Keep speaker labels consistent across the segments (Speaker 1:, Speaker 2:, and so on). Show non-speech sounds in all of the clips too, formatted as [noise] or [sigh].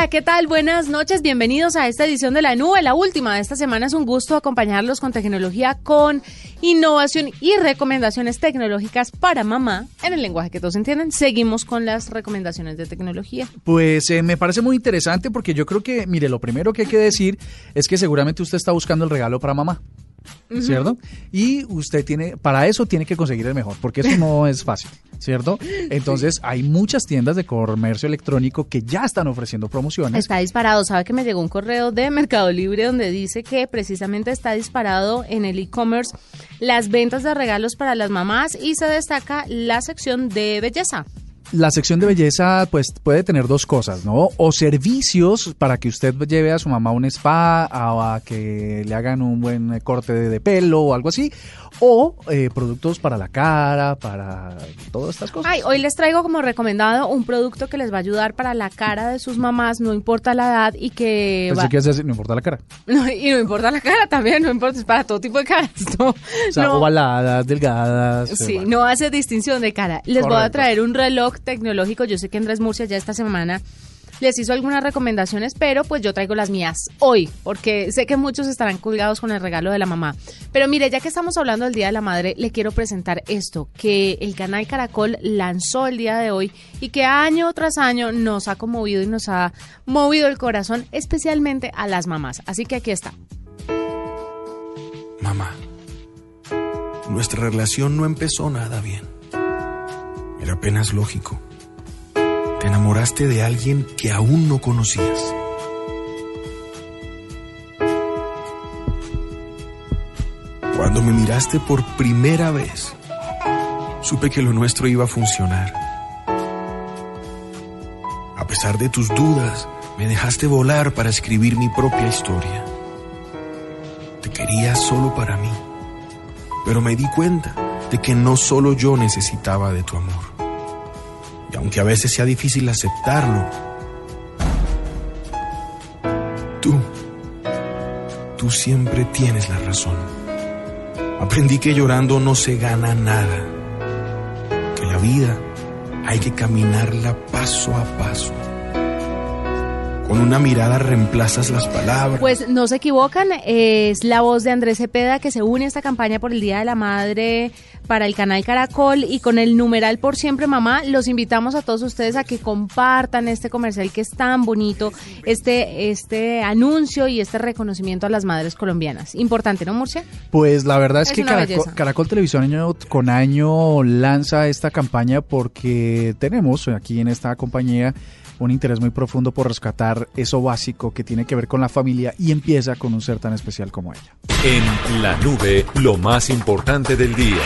Speaker 1: Hola, ¿qué tal? Buenas noches, bienvenidos a esta edición de La Nube, la última de esta semana. Es un gusto acompañarlos con tecnología, con innovación y recomendaciones tecnológicas para mamá en el lenguaje que todos entienden. Seguimos con las recomendaciones de tecnología.
Speaker 2: Pues eh, me parece muy interesante porque yo creo que, mire, lo primero que hay que decir es que seguramente usted está buscando el regalo para mamá. ¿Cierto? Y usted tiene, para eso tiene que conseguir el mejor, porque eso no [laughs] es fácil, ¿cierto? Entonces, hay muchas tiendas de comercio electrónico que ya están ofreciendo promociones.
Speaker 1: Está disparado. ¿Sabe que me llegó un correo de Mercado Libre donde dice que precisamente está disparado en el e-commerce las ventas de regalos para las mamás y se destaca la sección de belleza?
Speaker 2: La sección de belleza pues puede tener dos cosas, ¿no? O servicios para que usted lleve a su mamá a un spa, a, a que le hagan un buen corte de, de pelo o algo así, o eh, productos para la cara, para todas estas cosas.
Speaker 1: Ay, hoy les traigo como recomendado un producto que les va a ayudar para la cara de sus mamás, no importa la edad y que...
Speaker 2: Pensé
Speaker 1: va-
Speaker 2: que hacer, no importa la cara. [laughs]
Speaker 1: No, y no importa la cara también, no importa, es para todo tipo de caras. No,
Speaker 2: O sea,
Speaker 1: no.
Speaker 2: ovaladas, delgadas. eh,
Speaker 1: Sí,
Speaker 2: bueno.
Speaker 1: no hace distinción de cara. Les voy a traer un reloj tecnológico. Yo sé que Andrés Murcia ya esta semana les hizo algunas recomendaciones, pero pues yo traigo las mías hoy, porque sé que muchos estarán colgados con el regalo de la mamá. Pero mire, ya que estamos hablando del Día de la Madre, le quiero presentar esto, que el canal Caracol lanzó el día de hoy y que año tras año nos ha conmovido y nos ha movido el corazón, especialmente a las mamás. Así que aquí está.
Speaker 3: Mamá, nuestra relación no empezó nada bien. Apenas lógico. Te enamoraste de alguien que aún no conocías. Cuando me miraste por primera vez, supe que lo nuestro iba a funcionar. A pesar de tus dudas, me dejaste volar para escribir mi propia historia. Te quería solo para mí. Pero me di cuenta de que no solo yo necesitaba de tu amor. Aunque a veces sea difícil aceptarlo, tú, tú siempre tienes la razón. Aprendí que llorando no se gana nada, que la vida hay que caminarla paso a paso. Con una mirada reemplazas las palabras.
Speaker 1: Pues no se equivocan, es la voz de Andrés Cepeda que se une a esta campaña por el Día de la Madre para el canal Caracol y con el numeral por siempre mamá, los invitamos a todos ustedes a que compartan este comercial que es tan bonito, este, este anuncio y este reconocimiento a las madres colombianas. Importante, ¿no, Murcia?
Speaker 2: Pues la verdad es,
Speaker 1: Es
Speaker 2: que Caracol. Caracol Televisión año con año lanza esta campaña porque tenemos aquí en esta compañía un interés muy profundo por rescatar eso básico que tiene que ver con la familia y empieza con un ser tan especial como ella.
Speaker 4: En La Nube, lo más importante del día.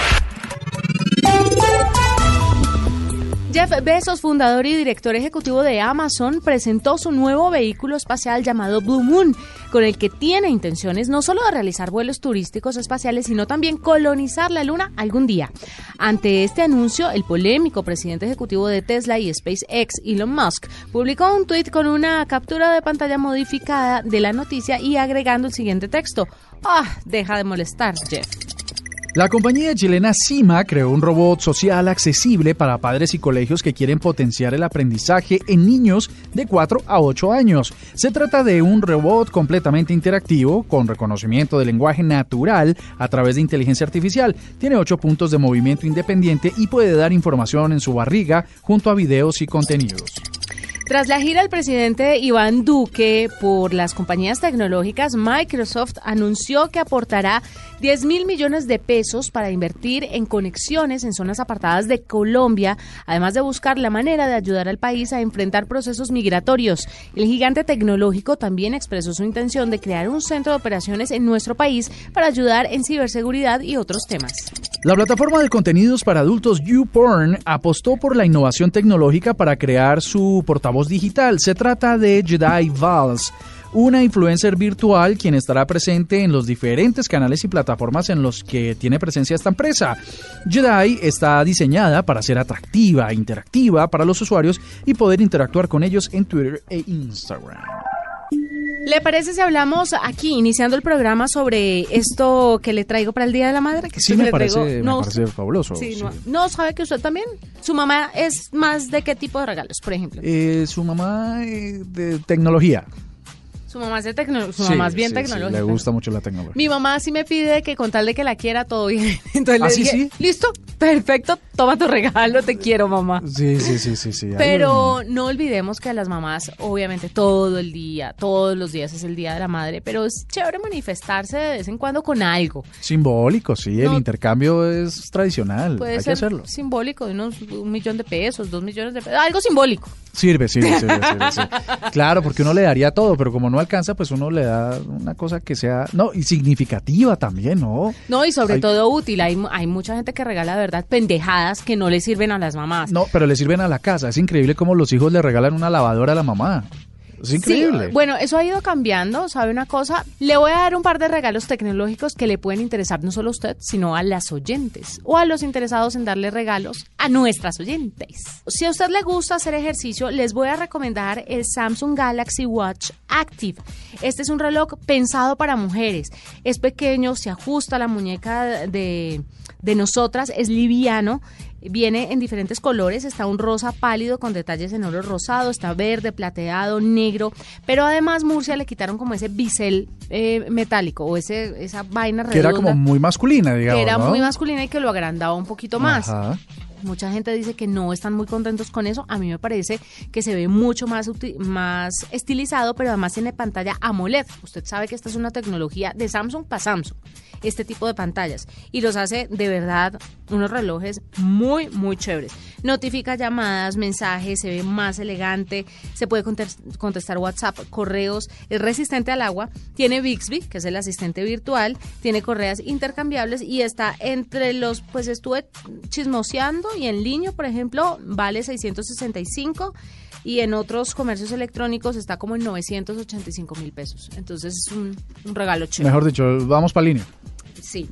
Speaker 1: Jeff Bezos, fundador y director ejecutivo de Amazon, presentó su nuevo vehículo espacial llamado Blue Moon, con el que tiene intenciones no solo de realizar vuelos turísticos espaciales, sino también colonizar la Luna algún día. Ante este anuncio, el polémico presidente ejecutivo de Tesla y SpaceX, Elon Musk, publicó un tuit con una captura de pantalla modificada de la noticia y agregando el siguiente texto. Ah, deja de molestar, Jeff.
Speaker 2: La compañía chilena Cima creó un robot social accesible para padres y colegios que quieren potenciar el aprendizaje en niños de 4 a 8 años. Se trata de un robot completamente interactivo con reconocimiento de lenguaje natural a través de inteligencia artificial. Tiene 8 puntos de movimiento independiente y puede dar información en su barriga junto a videos y contenidos.
Speaker 1: Tras la gira del presidente Iván Duque por las compañías tecnológicas, Microsoft anunció que aportará 10 mil millones de pesos para invertir en conexiones en zonas apartadas de Colombia, además de buscar la manera de ayudar al país a enfrentar procesos migratorios. El gigante tecnológico también expresó su intención de crear un centro de operaciones en nuestro país para ayudar en ciberseguridad y otros temas.
Speaker 2: La plataforma de contenidos para adultos YouPorn apostó por la innovación tecnológica para crear su portavoz digital. Se trata de Jedi Vals, una influencer virtual quien estará presente en los diferentes canales y plataformas en los que tiene presencia esta empresa. Jedi está diseñada para ser atractiva e interactiva para los usuarios y poder interactuar con ellos en Twitter e Instagram.
Speaker 1: ¿Le parece si hablamos aquí, iniciando el programa, sobre esto que le traigo para el Día de la Madre? Que
Speaker 2: sí, me
Speaker 1: le
Speaker 2: parece,
Speaker 1: traigo-
Speaker 2: me
Speaker 1: no,
Speaker 2: parece fabuloso.
Speaker 1: sí,
Speaker 2: sí.
Speaker 1: no, no, ¿sabe que usted también? Su mamá es más de qué tipo de regalos, por ejemplo?
Speaker 2: Eh, su mamá eh, de tecnología.
Speaker 1: Su mamá es de tecno- su
Speaker 2: Sí,
Speaker 1: mamá es bien
Speaker 2: sí, sí,
Speaker 1: tecnológica.
Speaker 2: le gusta mucho la tecnología.
Speaker 1: Mi mamá sí me pide que con tal de que la quiera todo bien. [laughs] Entonces
Speaker 2: ¿Ah,
Speaker 1: le
Speaker 2: sí,
Speaker 1: dije,
Speaker 2: sí?
Speaker 1: listo, perfecto, toma tu regalo, te quiero mamá.
Speaker 2: Sí, sí, sí, sí, sí.
Speaker 1: Pero no olvidemos que a las mamás, obviamente, todo el día, todos los días es el Día de la Madre, pero es chévere manifestarse de vez en cuando con algo.
Speaker 2: Simbólico, sí, el intercambio es tradicional,
Speaker 1: Puede
Speaker 2: hay
Speaker 1: ser
Speaker 2: que hacerlo.
Speaker 1: simbólico, unos un millón de pesos, dos millones de pesos, algo simbólico.
Speaker 2: Sirve, sirve, sirve, sirve. [laughs] Claro, porque uno le daría todo, pero como no alcanza, pues uno le da una cosa que sea, no, y significativa también, ¿no?
Speaker 1: No, y sobre
Speaker 2: Hay-
Speaker 1: todo útil. Hay, hay mucha gente que regala, de verdad, pendejadas que no le sirven a las mamás.
Speaker 2: No, pero le sirven a la casa. Es increíble cómo los hijos le regalan una lavadora a la mamá. Es increíble.
Speaker 1: Bueno, eso ha ido cambiando, ¿sabe una cosa? Le voy a dar un par de regalos tecnológicos que le pueden interesar no solo a usted, sino a las oyentes o a los interesados en darle regalos a nuestras oyentes. Si a usted le gusta hacer ejercicio, les voy a recomendar el Samsung Galaxy Watch Active. Este es un reloj pensado para mujeres. Es pequeño, se ajusta a la muñeca de, de nosotras, es liviano. Viene en diferentes colores, está un rosa pálido con detalles en oro rosado, está verde, plateado, negro, pero además Murcia le quitaron como ese bisel eh, metálico o ese esa vaina redonda
Speaker 2: que era como muy masculina, digamos.
Speaker 1: que era
Speaker 2: ¿no?
Speaker 1: muy masculina y que lo agrandaba un poquito más.
Speaker 2: Ajá.
Speaker 1: Mucha gente dice que no están muy contentos con eso. A mí me parece que se ve mucho más, más estilizado, pero además tiene pantalla AMOLED. Usted sabe que esta es una tecnología de Samsung para Samsung, este tipo de pantallas. Y los hace de verdad unos relojes muy, muy chéveres. Notifica llamadas, mensajes, se ve más elegante, se puede contes- contestar WhatsApp, correos, es resistente al agua, tiene Bixby, que es el asistente virtual, tiene correas intercambiables y está entre los, pues estuve chismoseando y en línea, por ejemplo, vale 665 y en otros comercios electrónicos está como en 985 mil pesos. Entonces es un, un regalo chévere.
Speaker 2: Mejor dicho, vamos para línea.
Speaker 1: Sí.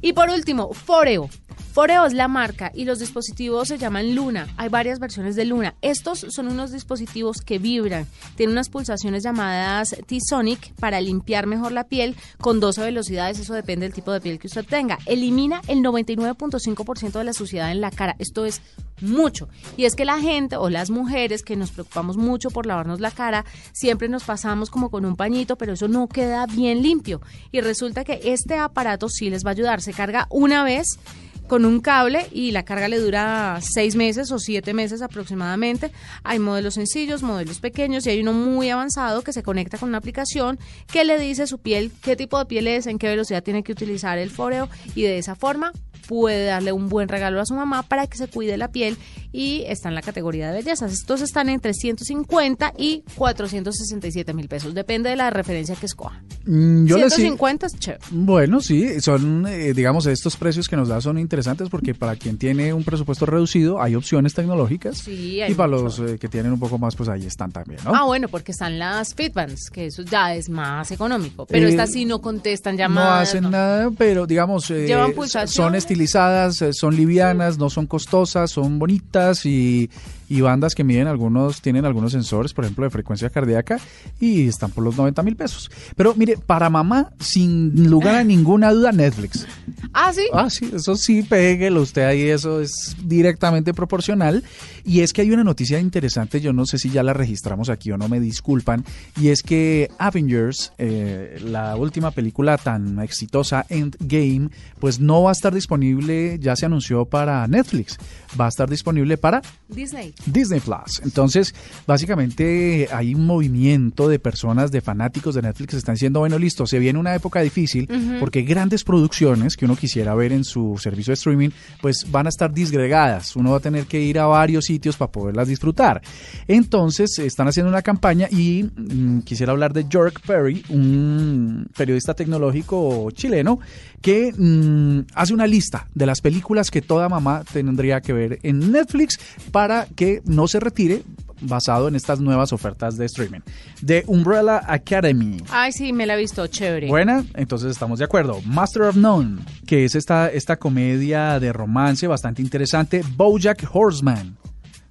Speaker 1: Y por último, Foreo. Foreo es la marca y los dispositivos se llaman Luna. Hay varias versiones de Luna. Estos son unos dispositivos que vibran. Tienen unas pulsaciones llamadas T-Sonic para limpiar mejor la piel con 12 velocidades. Eso depende del tipo de piel que usted tenga. Elimina el 99.5% de la suciedad en la cara. Esto es mucho. Y es que la gente o las mujeres que nos preocupamos mucho por lavarnos la cara, siempre nos pasamos como con un pañito, pero eso no queda bien limpio. Y resulta que este aparato sí les va a ayudar. Se carga una vez con un cable y la carga le dura seis meses o siete meses aproximadamente. Hay modelos sencillos, modelos pequeños y hay uno muy avanzado que se conecta con una aplicación que le dice a su piel qué tipo de piel es, en qué velocidad tiene que utilizar el foreo y de esa forma puede darle un buen regalo a su mamá para que se cuide la piel y está en la categoría de bellezas. Estos están entre 150 y 467 mil pesos, depende de la referencia que escoja.
Speaker 2: Mm, Yo les
Speaker 1: 150 es chévere.
Speaker 2: Bueno, sí, son, eh, digamos, estos precios que nos da son interesantes porque para quien tiene un presupuesto reducido hay opciones tecnológicas
Speaker 1: Sí, hay
Speaker 2: y para los eh, que tienen un poco más, pues ahí están también, ¿no?
Speaker 1: Ah, bueno, porque están las Fitbands, que eso ya es más económico. Pero
Speaker 2: Eh,
Speaker 1: estas sí no contestan
Speaker 2: no
Speaker 1: llamadas.
Speaker 2: hacen
Speaker 1: no.
Speaker 2: nada, pero digamos, eh,
Speaker 1: Llevan
Speaker 2: son estilizadas, eh, son livianas, no son costosas, son bonitas y, y bandas que miden algunos, tienen algunos sensores, por ejemplo, de frecuencia cardíaca y están por los 90 mil pesos. Pero mire, para mamá, sin lugar a ninguna duda, Netflix.
Speaker 1: Ah, sí.
Speaker 2: Ah, sí, eso sí, péguelo usted ahí, eso es directamente proporcional. Y es que hay una noticia interesante, yo no sé si ya la registramos aquí o no, me disculpan, y es que Avengers, eh, la última película tan exitosa, Endgame, pues no va a estar disponible, ya se anunció para Netflix, va a estar disponible para
Speaker 1: Disney.
Speaker 2: Disney Plus. Entonces, básicamente hay un movimiento de personas, de fanáticos de Netflix que están diciendo, bueno, listo, se viene una época difícil porque grandes producciones que uno quisiera ver en su servicio de streaming, pues van a estar disgregadas. Uno va a tener que ir a varios sitios para poderlas disfrutar. Entonces, están haciendo una campaña y mm, quisiera hablar de York Perry, un periodista tecnológico chileno que mm, hace una lista de las películas que toda mamá tendría que ver en Netflix para que no se retire basado en estas nuevas ofertas de streaming. The Umbrella Academy.
Speaker 1: Ay, sí, me la he visto, chévere.
Speaker 2: Buena, entonces estamos de acuerdo. Master of None, que es esta, esta comedia de romance bastante interesante. Bojack Horseman,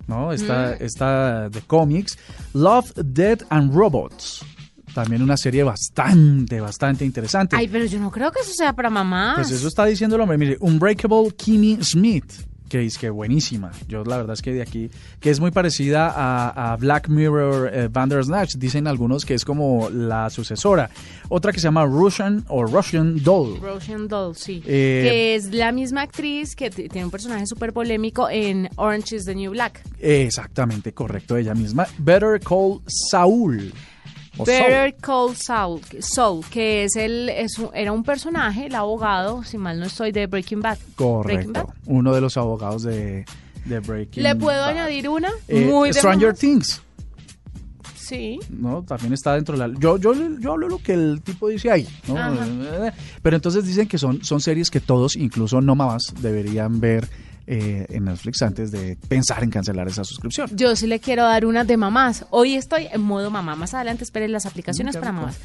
Speaker 2: ¿no? Esta,
Speaker 1: Mm.
Speaker 2: esta de cómics. Love, Dead and Robots. También una serie bastante, bastante interesante.
Speaker 1: Ay, pero yo no creo que eso sea para mamás.
Speaker 2: Pues eso está diciendo el hombre. Mire, Unbreakable Kimmy Smith, que es que buenísima. Yo la verdad es que de aquí, que es muy parecida a, a Black Mirror eh, Bandersnatch. Dicen algunos que es como la sucesora. Otra que se llama Russian o Russian Doll.
Speaker 1: Russian Doll, sí.
Speaker 2: Eh,
Speaker 1: que es la misma actriz que tiene un personaje súper polémico en Orange is the New Black.
Speaker 2: Exactamente, correcto, ella misma. Better Call Saul.
Speaker 1: Better Call Saul, Saul, que es el, es un- era un personaje, el abogado, si mal no estoy, de Breaking Bad. Breaking Bad.
Speaker 2: Correcto. Uno de los abogados de, de Breaking
Speaker 1: ¿Le puedo
Speaker 2: Bad.
Speaker 1: añadir una?
Speaker 2: Eh,
Speaker 1: Muy
Speaker 2: Stranger. Things.
Speaker 1: Sí.
Speaker 2: ¿no? También está dentro de la... Yo, yo, yo hablo lo que el tipo dice ahí, ¿no? Pero entonces dicen que son, son series que todos, incluso no mamás, deberían ver eh, en Netflix antes de pensar en cancelar esa suscripción.
Speaker 1: Yo sí le quiero dar una de mamás. Hoy estoy en modo mamá. Más adelante esperen las aplicaciones para mamás.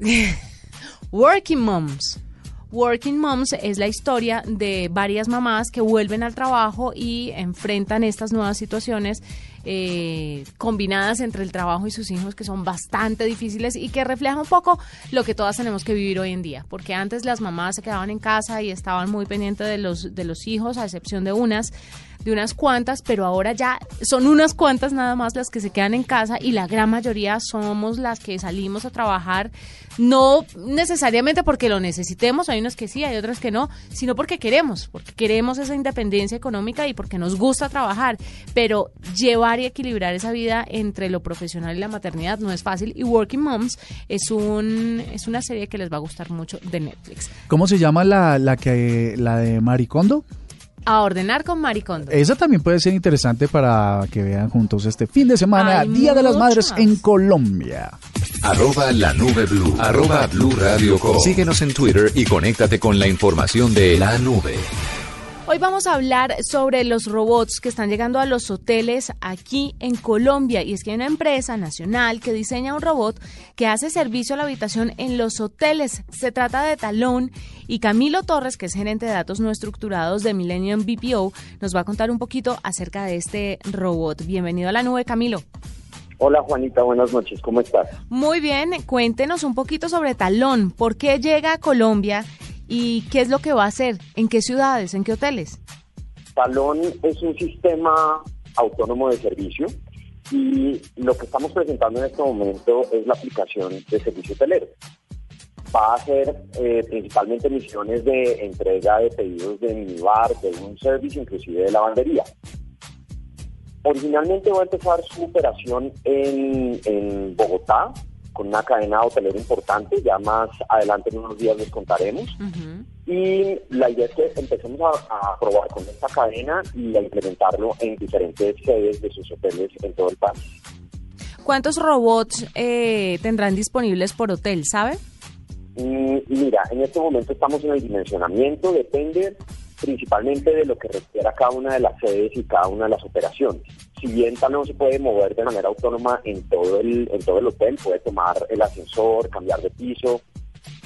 Speaker 1: [laughs] Working Moms. Working Moms es la historia de varias mamás que vuelven al trabajo y enfrentan estas nuevas situaciones eh, combinadas entre el trabajo y sus hijos que son bastante difíciles y que reflejan un poco lo que todas tenemos que vivir hoy en día. Porque antes las mamás se quedaban en casa y estaban muy pendientes de los, de los hijos, a excepción de unas de unas cuantas, pero ahora ya son unas cuantas nada más las que se quedan en casa y la gran mayoría somos las que salimos a trabajar, no necesariamente porque lo necesitemos, hay unas que sí, hay otras que no, sino porque queremos, porque queremos esa independencia económica y porque nos gusta trabajar, pero llevar y equilibrar esa vida entre lo profesional y la maternidad no es fácil y Working Moms es un es una serie que les va a gustar mucho de Netflix.
Speaker 2: ¿Cómo se llama la, la, que, la de Maricondo?
Speaker 1: A ordenar con Maricondo.
Speaker 2: Esa también puede ser interesante para que vean juntos este fin de semana,
Speaker 1: Hay
Speaker 2: Día de las Madres en Colombia.
Speaker 4: Arroba la nube blue. Arroba blue radio com. Síguenos en Twitter y conéctate con la información de la nube.
Speaker 1: Hoy vamos a hablar sobre los robots que están llegando a los hoteles aquí en Colombia. Y es que hay una empresa nacional que diseña un robot que hace servicio a la habitación en los hoteles. Se trata de Talón y Camilo Torres, que es gerente de datos no estructurados de Millennium BPO, nos va a contar un poquito acerca de este robot. Bienvenido a la nube, Camilo.
Speaker 5: Hola Juanita, buenas noches, ¿cómo estás?
Speaker 1: Muy bien, cuéntenos un poquito sobre Talón. ¿Por qué llega a Colombia y qué es lo que va a hacer? ¿En qué ciudades? ¿En qué hoteles?
Speaker 5: Talón es un sistema autónomo de servicio y lo que estamos presentando en este momento es la aplicación de servicio hotelero. Va a hacer eh, principalmente misiones de entrega de pedidos de minibar, de un servicio, inclusive de lavandería. Originalmente va a empezar su operación en, en Bogotá, con una cadena hotelera importante, ya más adelante en unos días les contaremos.
Speaker 1: Ujú.
Speaker 5: Y la idea es que empecemos a, a probar con esta cadena y a implementarlo en diferentes sedes de sus hoteles en todo el país.
Speaker 1: ¿Cuántos robots eh, tendrán disponibles por hotel, sabe?
Speaker 5: Mm, mira, en este momento estamos en el dimensionamiento, depende principalmente de lo que requiera cada una de las sedes y cada una de las operaciones. Si bien tal no se puede mover de manera autónoma en todo el, en todo el hotel, puede tomar el ascensor, cambiar de piso,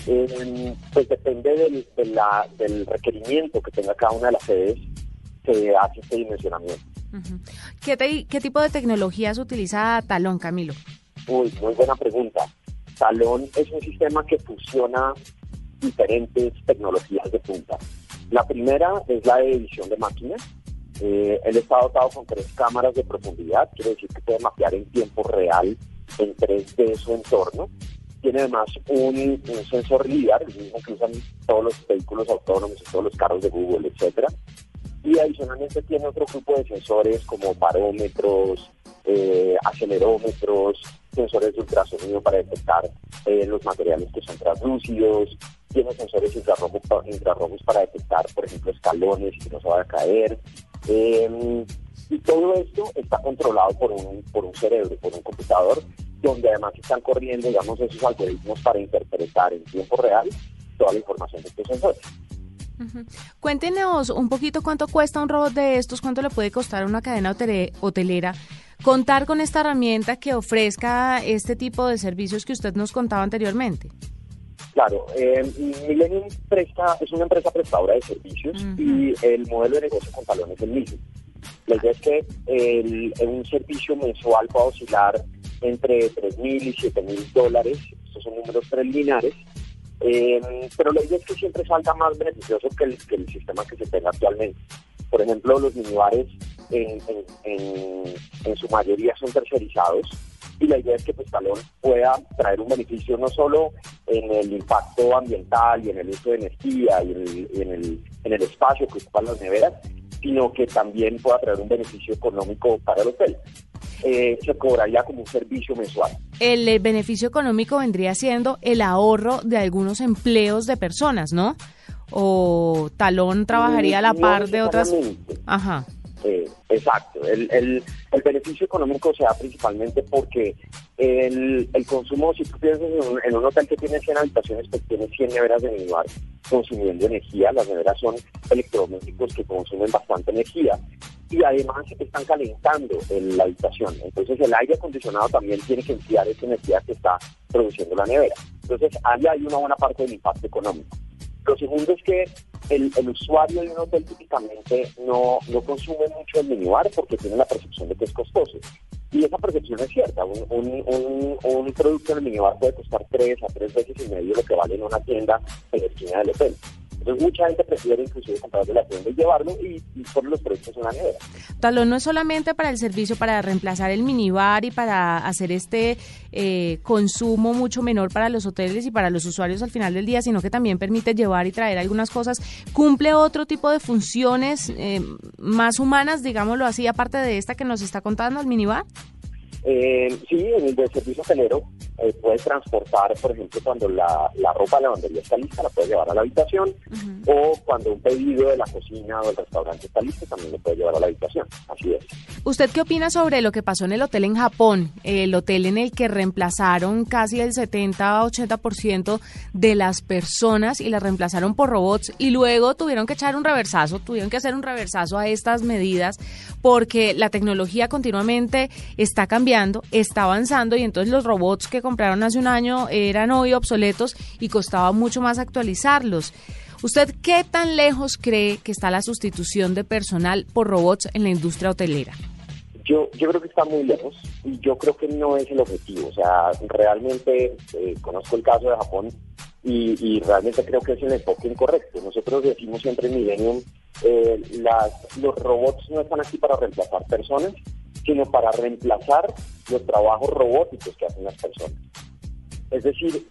Speaker 5: eh, pues depende del, de la- del requerimiento que tenga cada una de las sedes, se hace este dimensionamiento.
Speaker 1: ¿Qué, te- ¿Qué tipo de tecnologías utiliza Talón, Camilo?
Speaker 5: Uy, muy buena pregunta. Talón es un sistema que fusiona diferentes tecnologías de punta. La primera es la de edición de máquinas. Eh, él está dotado con tres cámaras de profundidad, quiere decir que puede mapear en tiempo real en 3D su entorno. Tiene además un, sensor LIDAR, el mismo que usan todos los vehículos autónomos todos los carros de Google, etcétera. Y adicionalmente tiene otro grupo de sensores como barómetros, eh, acelerómetros, sensores de ultrasonido para detectar eh, los materiales que son translúcidos, tiene sensores infrarrojos, pa- infrarrojos para detectar, por ejemplo, escalones que no se van a caer. Eh, y todo esto está controlado por un, por un cerebro, por un computador, donde además están corriendo, digamos, esos algoritmos para interpretar en tiempo real toda la información de estos sensores.
Speaker 1: Ujú. Cuéntenos un poquito cuánto cuesta un robot de estos, cuánto le puede costar a una cadena hotele- hotelera contar con esta herramienta que ofrezca este tipo de servicios que usted nos contaba anteriormente?
Speaker 5: Claro, eh, Millennium presta, es una empresa prestadora de servicios y el modelo de negocio con talón es el mismo. La idea es que el, un servicio mensual pueda oscilar entre 3.000 y 7.000 dólares, estos son números preliminares, eh, pero la idea es que siempre salga más beneficioso que el, que el sistema que se tenga actualmente. Por ejemplo, los minibares en, en, su mayoría son tercerizados y la idea es que pues, Talón pueda traer un beneficio no solo en el impacto ambiental y en el uso de energía y en el, en el, espacio que ocupan las neveras, sino que también pueda traer un beneficio económico para el hotel. Eh, se cobraría como un servicio mensual.
Speaker 1: El, el beneficio económico vendría siendo el ahorro de algunos empleos de personas, ¿no? O Talón trabajaría a la par de otras.
Speaker 5: Ajá. Eh, exacto. El, el, el, beneficio económico se da principalmente porque el, el consumo, si tú piensas en un, hotel que tiene 100 habitaciones, pues tiene 100 neveras de minibar consumiendo energía. Las neveras son electrodomésticos que consumen bastante energía y además están calentando en la habitación. Entonces el aire acondicionado también tiene que enfriar esa energía que está produciendo la nevera. Entonces ahí hay una buena parte del impacto económico. Lo segundo es que el, usuario de un hotel típicamente no, no consume mucho el minibar porque tiene la percepción de que es costoso. Y esa percepción es cierta. Un, un, un, producto en el minibar puede costar tres a tres veces y medio lo que vale en una tienda en la esquina del hotel. Entonces mucha gente prefiere inclusive comprar de la tienda y llevarlo y, poner los productos en la nevera.
Speaker 1: Talón no es solamente para el servicio, para reemplazar el minibar y para hacer este eh, consumo mucho menor para los hoteles y para los usuarios al final del día, sino que también permite llevar y traer algunas cosas. ¿Cumple otro tipo de funciones eh, más humanas, digámoslo así, aparte de esta que nos está contando el minibar?
Speaker 5: Eh, sí, en el de servicio hotelero eh, puedes transportar, por ejemplo, cuando la, la ropa de la lavandería está lista, la puedes llevar a la habitación, o cuando un pedido de la cocina o del restaurante está listo, también lo puedes llevar a la habitación. Así es.
Speaker 1: ¿Usted qué opina sobre lo que pasó en el hotel en Japón? El hotel en el que reemplazaron casi el 70-80% de las personas y las reemplazaron por robots y luego tuvieron que echar un reversazo, tuvieron que hacer un reversazo a estas medidas porque la tecnología continuamente está cambiando, está avanzando y entonces los robots que compraron hace un año eran hoy obsoletos y costaba mucho más actualizarlos. ¿Usted qué tan lejos cree que está la sustitución de personal por robots en la industria hotelera?
Speaker 5: Yo, yo creo que está muy lejos y yo creo que no es el objetivo. O sea, realmente eh, conozco el caso de Japón y, realmente creo que es el enfoque incorrecto. Nosotros decimos siempre en Millennium, eh, las, los robots no están aquí para reemplazar personas, sino para reemplazar los trabajos robóticos que hacen las personas. Es decir,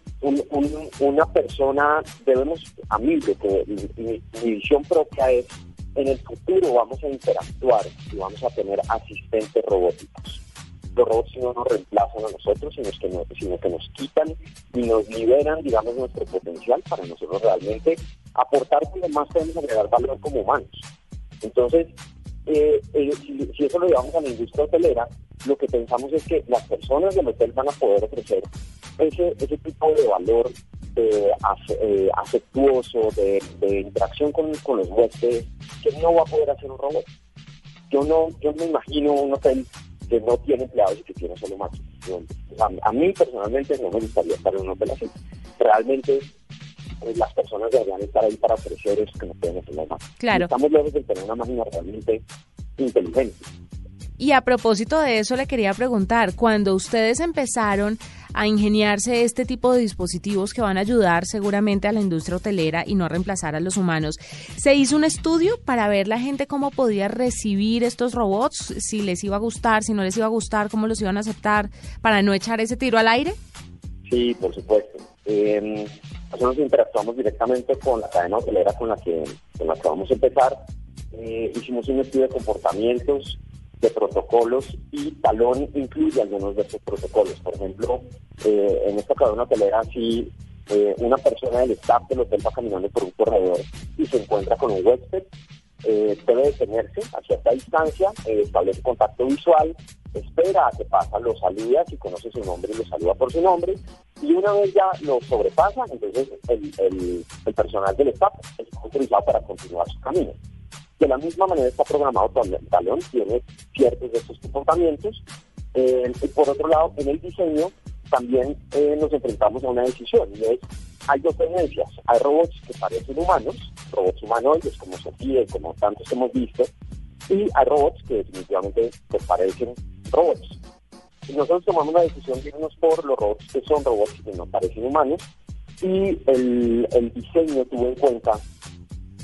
Speaker 5: una persona, debemos, a mí, que mi visión propia es en el futuro vamos a interactuar y vamos a tener asistentes robóticos. Los robots no nos reemplazan a nosotros, sino que, nos, sino que nos quitan y nos liberan, digamos, nuestro potencial para nosotros realmente aportar lo más podemos agregar valor como humanos. Entonces, eh, eh, si, eso lo llevamos a la industria hotelera, lo que pensamos es que las personas del hotel van a poder ofrecer ese, ese tipo de valor eh, afectuoso, de, interacción con, los huéspedes, que no va a poder hacer un robot. Yo no, yo me imagino un hotel que no tiene empleados y que tiene solo máquinas. A, mí personalmente no me gustaría estar en un hotel así. Realmente eh, las personas deberían estar ahí para ofrecer eso que no pueden hacer las máquinas.
Speaker 1: Claro.
Speaker 5: estamos lejos de tener una máquina realmente inteligente.
Speaker 1: Y a propósito de eso le quería preguntar, cuando ustedes empezaron a ingeniarse este tipo de dispositivos que van a ayudar seguramente a la industria hotelera y no reemplazar a los humanos, ¿se hizo un estudio para ver la gente cómo podía recibir estos robots, si les iba a gustar, si no les iba a gustar, cómo los iban a aceptar, para no echar ese tiro al aire?
Speaker 5: Sí, por supuesto. Eh, nosotros interactuamos directamente con la cadena hotelera con la que, con vamos a empezar. Eh, hicimos un estudio de comportamientos de protocolos y Talón incluye algunos de esos protocolos. Por ejemplo, eh, en esta cadena hotelera, si eh, una persona del staff del hotel va caminando por un corredor y se encuentra con un huésped, eh, debe detenerse a cierta distancia, establece contacto visual, espera a que pasa, lo saluda, si conoce su nombre, lo saluda por su nombre, y una vez ya lo sobrepasa, entonces el, el personal del staff es autorizado para continuar su camino. De la misma manera está programado Talón, tiene ciertos de estos comportamientos. Eh, y por otro lado, en el diseño también eh, nos enfrentamos a una decisión y es, hay dos tendencias, hay robots que parecen humanos, robots humanoides como Sofía y como tantos hemos visto, y hay robots que definitivamente pues, parecen robots. Y nosotros tomamos la decisión de irnos por los robots que son robots que no parecen humanos y el, el diseño tuvo en cuenta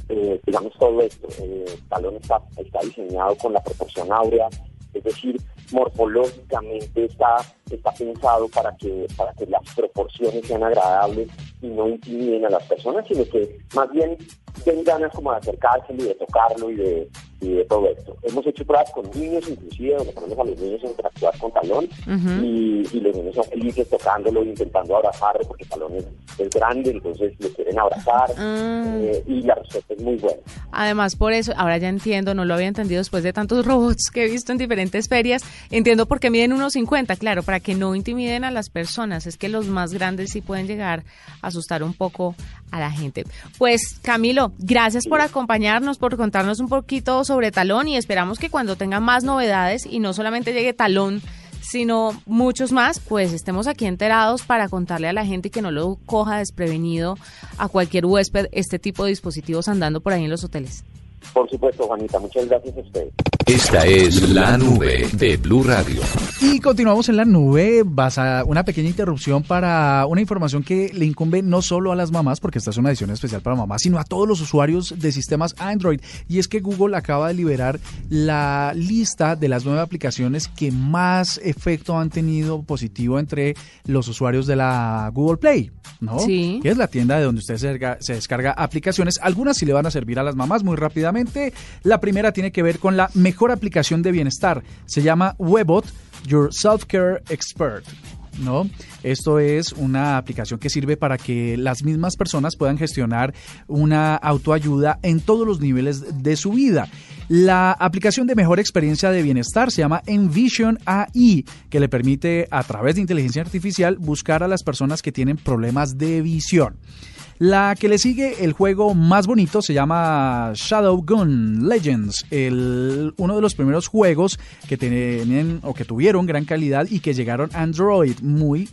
Speaker 5: eh, digamos todo esto. Eh, el talón está, está diseñado con la proporción áurea, es decir, morfológicamente está, está pensado para que, para que las proporciones sean agradables y no intimiden a las personas, sino que más bien den ganas como de acercarse y de tocarlo y de, y de todo esto. Hemos hecho pruebas con niños inclusive, donde ponemos a los niños a interactuar con talón y, y, los niños son felices tocándolo, intentando abrazarlo, porque talón es, es grande, entonces lo quieren abrazar
Speaker 1: Ah.
Speaker 5: eh, y la respuesta es muy buena.
Speaker 1: Además, por eso, ahora ya entiendo, no lo había entendido después de tantos [laughs] robots que he visto en diferentes ferias, entiendo por qué miden unos 50, claro, para que no intimiden a las personas, es que los más grandes sí pueden llegar a asustar un poco a la gente. Pues Camilo, gracias por acompañarnos, por contarnos un poquito sobre Talón y esperamos que cuando tenga más novedades y no solamente llegue Talón, sino muchos más, pues estemos aquí enterados para contarle a la gente que no lo coja desprevenido a cualquier huésped este tipo de dispositivos andando por ahí en los hoteles.
Speaker 5: Por supuesto, Juanita, muchas gracias a ustedes.
Speaker 4: Esta es la nube de Blue Radio.
Speaker 2: Y continuamos en la nube, vas a una pequeña interrupción para una información que le incumbe no solo a las mamás, porque esta es una edición especial para mamás, sino a todos los usuarios de sistemas Android. Y es que Google acaba de liberar la lista de las nueve aplicaciones que más efecto han tenido positivo entre los usuarios de la Google Play, ¿no?
Speaker 1: Sí.
Speaker 2: Que es la tienda de donde usted se descarga, se descarga aplicaciones. Algunas sí le van a servir a las mamás muy rápidamente. La primera tiene que ver con la mejor aplicación de bienestar. Se llama Webot, Your Self-Care Expert. ¿No? Esto es una aplicación que sirve para que las mismas personas puedan gestionar una autoayuda en todos los niveles de su vida. La aplicación de mejor experiencia de bienestar se llama Envision AI, que le permite a través de inteligencia artificial buscar a las personas que tienen problemas de visión. La que le sigue, el juego más bonito, se llama Shadow Gun Legends, el, uno de los primeros juegos que tienen o que tuvieron gran calidad y que llegaron a Android, muy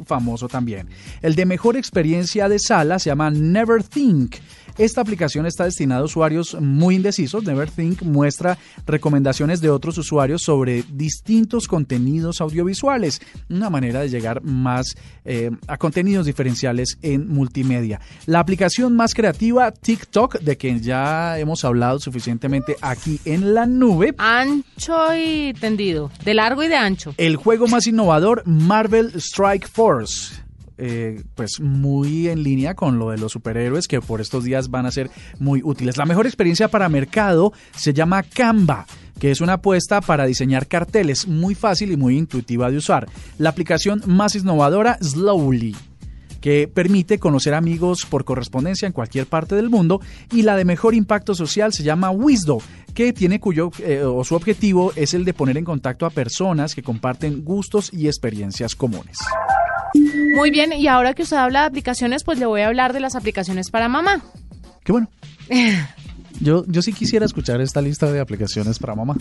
Speaker 2: también. El de mejor experiencia de sala se llama Neverthink. Esta aplicación está destinada a usuarios muy indecisos. Neverthink muestra recomendaciones de otros usuarios sobre distintos contenidos audiovisuales, una manera de llegar más eh, a contenidos diferenciales en multimedia. La aplicación más creativa, TikTok, de quien ya hemos hablado suficientemente aquí en la nube.
Speaker 1: Ancho y tendido, de largo y de ancho.
Speaker 2: El juego más innovador, Marvel Strike Force. Eh, pues muy en línea con lo de los superhéroes que por estos días van a ser muy útiles. La mejor experiencia para mercado se llama Canva que es una apuesta para diseñar carteles muy fácil y muy intuitiva de usar. La aplicación más innovadora, Slowly que permite conocer amigos por correspondencia en cualquier parte del mundo y la de mejor impacto social se llama Wisdo, que tiene cuyo eh, o su objetivo es el de poner en contacto a personas que comparten gustos y experiencias comunes.
Speaker 1: Muy bien, y ahora que usted habla de aplicaciones, pues le voy a hablar de las aplicaciones para mamá.
Speaker 2: Qué bueno. [laughs] Yo, yo sí quisiera escuchar esta lista de aplicaciones para mamá.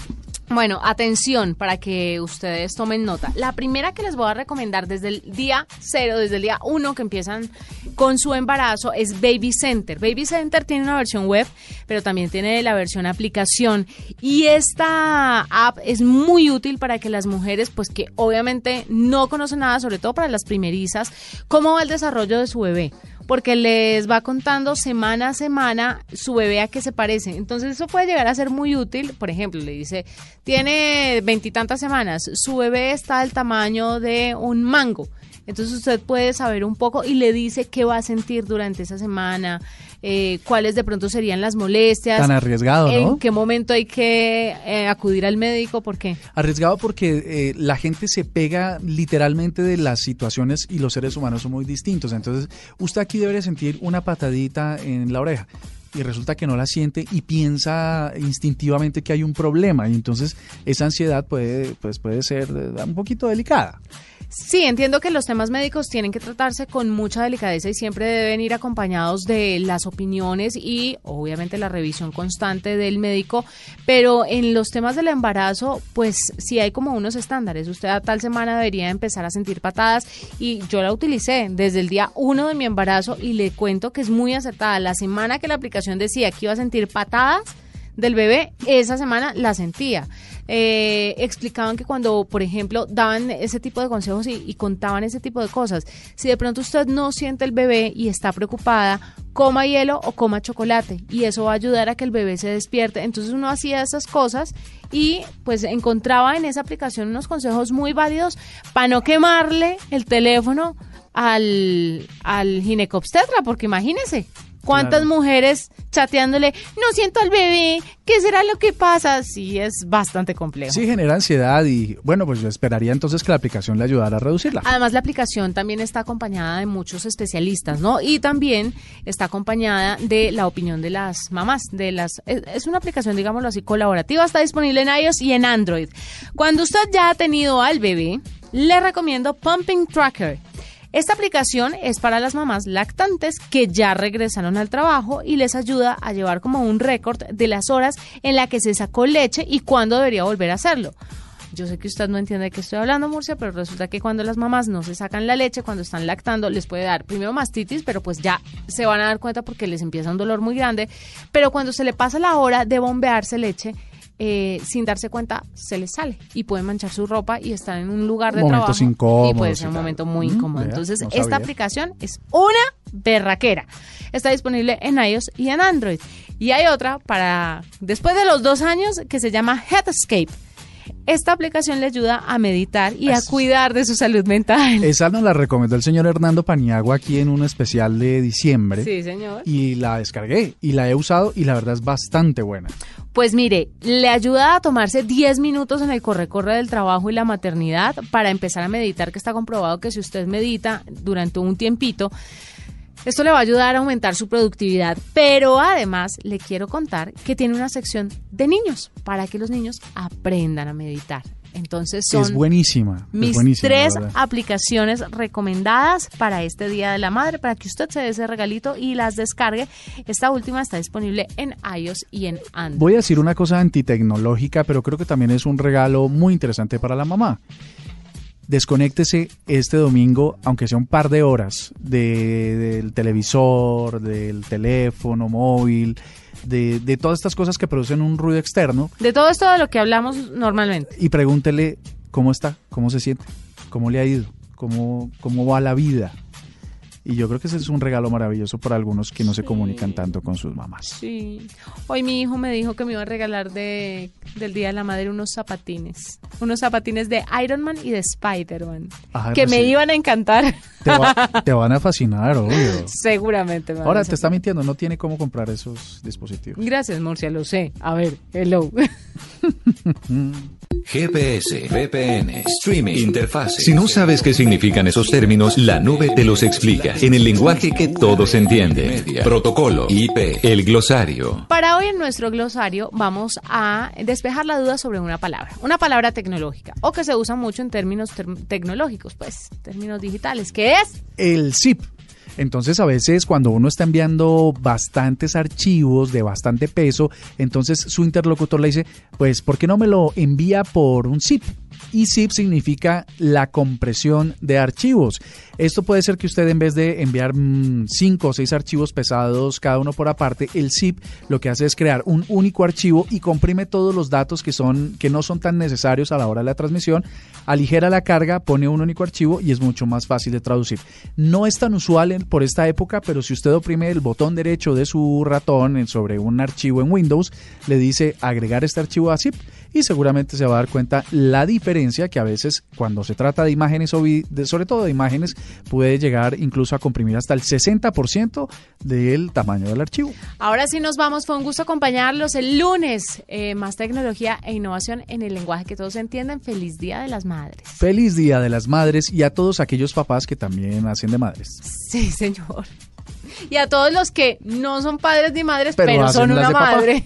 Speaker 1: Bueno, atención para que ustedes tomen nota. La primera que les voy a recomendar desde el día cero, desde el día uno que empiezan con su embarazo es Baby Center. Baby Center tiene una versión web, pero también tiene la versión aplicación. Y esta app es muy útil para que las mujeres, pues que obviamente no conocen nada, sobre todo para las primerizas, cómo va el desarrollo de su bebé porque les va contando semana a semana su bebé a qué se parece. Entonces eso puede llegar a ser muy útil. Por ejemplo, le dice, tiene veintitantas semanas, su bebé está del tamaño de un mango. Entonces usted puede saber un poco y le dice qué va a sentir durante esa semana, eh, cuáles de pronto serían las molestias.
Speaker 2: Tan arriesgado, ¿no?
Speaker 1: En qué momento hay que eh, acudir al médico, ¿por qué?
Speaker 2: Arriesgado porque eh, la gente se pega literalmente de las situaciones y los seres humanos son muy distintos. Entonces usted aquí debe sentir una patadita en la oreja y resulta que no la siente y piensa instintivamente que hay un problema y entonces esa ansiedad puede, pues puede ser un poquito delicada.
Speaker 1: Sí, entiendo que los temas médicos tienen que tratarse con mucha delicadeza y siempre deben ir acompañados de las opiniones y obviamente la revisión constante del médico, pero en los temas del embarazo, pues sí hay como unos estándares. Usted a tal semana debería empezar a sentir patadas y yo la utilicé desde el día uno de mi embarazo y le cuento que es muy acertada. La semana que la aplicación decía que iba a sentir patadas, del bebé, esa semana la sentía. Eh, explicaban que cuando, por ejemplo, daban ese tipo de consejos y, contaban ese tipo de cosas, si de pronto usted no siente el bebé y está preocupada, coma hielo o coma chocolate y eso va a ayudar a que el bebé se despierte. Entonces uno hacía esas cosas y pues encontraba en esa aplicación unos consejos muy válidos para no quemarle el teléfono al, al porque imagínese, ¿Cuántas mujeres chateándole, no siento al bebé, qué será lo que pasa? Sí, es bastante complejo.
Speaker 2: Sí, genera ansiedad y bueno, pues yo esperaría entonces que la aplicación le ayudara a reducirla.
Speaker 1: Además, la aplicación también está acompañada de muchos especialistas, ¿no? Y también está acompañada de la opinión de las mamás, de las es una aplicación, digámoslo así, colaborativa, está disponible en iOS y en Android. Cuando usted ya ha tenido al bebé, le recomiendo Pumping Tracker. Esta aplicación es para las mamás lactantes que ya regresaron al trabajo y les ayuda a llevar como un récord de las horas en la que se sacó leche y cuándo debería volver a hacerlo. Yo sé que usted no entiende de qué estoy hablando, Murcia, pero resulta que cuando las mamás no se sacan la leche, cuando están lactando, les puede dar primero mastitis, pero pues ya se van a dar cuenta porque les empieza un dolor muy grande. Pero cuando se le pasa la hora de bombearse leche, eh, sin darse cuenta se les sale y pueden manchar su ropa y estar en un lugar de trabajo y puede ser un momento muy mm, incómodo. Entonces, esta aplicación es una berraquera. Está disponible en iOS y en Android. Y hay otra para después de los dos años que se llama Headscape. Esta aplicación le ayuda a meditar y a cuidar de su salud mental.
Speaker 2: Esa nos la recomendó el señor Hernando Paniagua aquí en un especial de diciembre.
Speaker 1: Sí, señor.
Speaker 2: Y la descargué y la he usado y la verdad es bastante buena.
Speaker 1: Pues mire, le ayuda a tomarse 10 minutos en el corre-corre del trabajo y la maternidad para empezar a meditar, que está comprobado que si usted medita durante un tiempito, esto le va a ayudar a aumentar su productividad, pero además le quiero contar que tiene una sección de niños para que los niños aprendan a meditar. Entonces son
Speaker 2: es buenísima,
Speaker 1: mis tres aplicaciones recomendadas para este Día de la Madre, para que usted se dé ese regalito y las descargue. Esta última está disponible en iOS y en Android.
Speaker 2: Voy a decir una cosa antitecnológica, pero creo que también es un regalo muy interesante para la mamá desconéctese este domingo, aunque sea un par de horas, del televisor, del teléfono móvil, de, de, todas estas cosas que producen un ruido externo.
Speaker 1: De todo esto de lo que hablamos normalmente.
Speaker 2: Y pregúntele cómo está, cómo se siente, cómo le ha ido, cómo, cómo va la vida. Y yo creo que ese es un regalo maravilloso para algunos que no se comunican tanto con sus mamás.
Speaker 1: Sí. Hoy mi hijo me dijo que me iba a regalar de, del Día de la Madre unos zapatines. Unos zapatines de Iron Man y de Spider-Man. Que pues me iban a encantar.
Speaker 2: Te, van a fascinar, [laughs] obvio.
Speaker 1: Seguramente.
Speaker 2: Ahora te está mintiendo, no tiene cómo comprar esos dispositivos.
Speaker 1: Gracias, Murcia, lo sé. A ver, hello. [laughs]
Speaker 4: GPS, VPN, streaming, interfaz. Si no sabes qué significan esos términos, la nube te los explica en el lenguaje que todos entienden. Protocolo, IP, el glosario.
Speaker 1: Para hoy en nuestro glosario vamos a despejar la duda sobre una palabra, una palabra tecnológica o que se usa mucho en términos tecnológicos, pues términos digitales, ¿Qué es
Speaker 2: el zip. Entonces a veces cuando uno está enviando bastantes archivos de bastante peso, entonces su interlocutor le dice, pues ¿por qué no me lo envía por un zip? Y zip significa la compresión de archivos. Esto puede ser que usted en vez de enviar 5 mm, o 6 archivos pesados cada uno por aparte, el zip lo que hace es crear un único archivo y comprime todos los datos que son que no son tan necesarios a la hora de la transmisión, aligera la carga, pone un único archivo y es mucho más fácil de traducir. No es tan usual por esta época, pero si usted oprime el botón derecho de su ratón sobre un archivo en Windows, le dice agregar este archivo a zip y seguramente se va a dar cuenta la diferencia que a veces cuando se trata de imágenes o de, sobre todo de imágenes puede llegar incluso a comprimir hasta el 60% del tamaño del archivo.
Speaker 1: Ahora sí nos vamos, fue un gusto acompañarlos el lunes. Eh, más tecnología e innovación en el lenguaje que todos entienden. Feliz Día de las Madres.
Speaker 2: Feliz Día de las Madres y a todos aquellos papás que también hacen de madres.
Speaker 1: Sí, señor. Y a todos los que no son padres ni madres, pero, son una madre.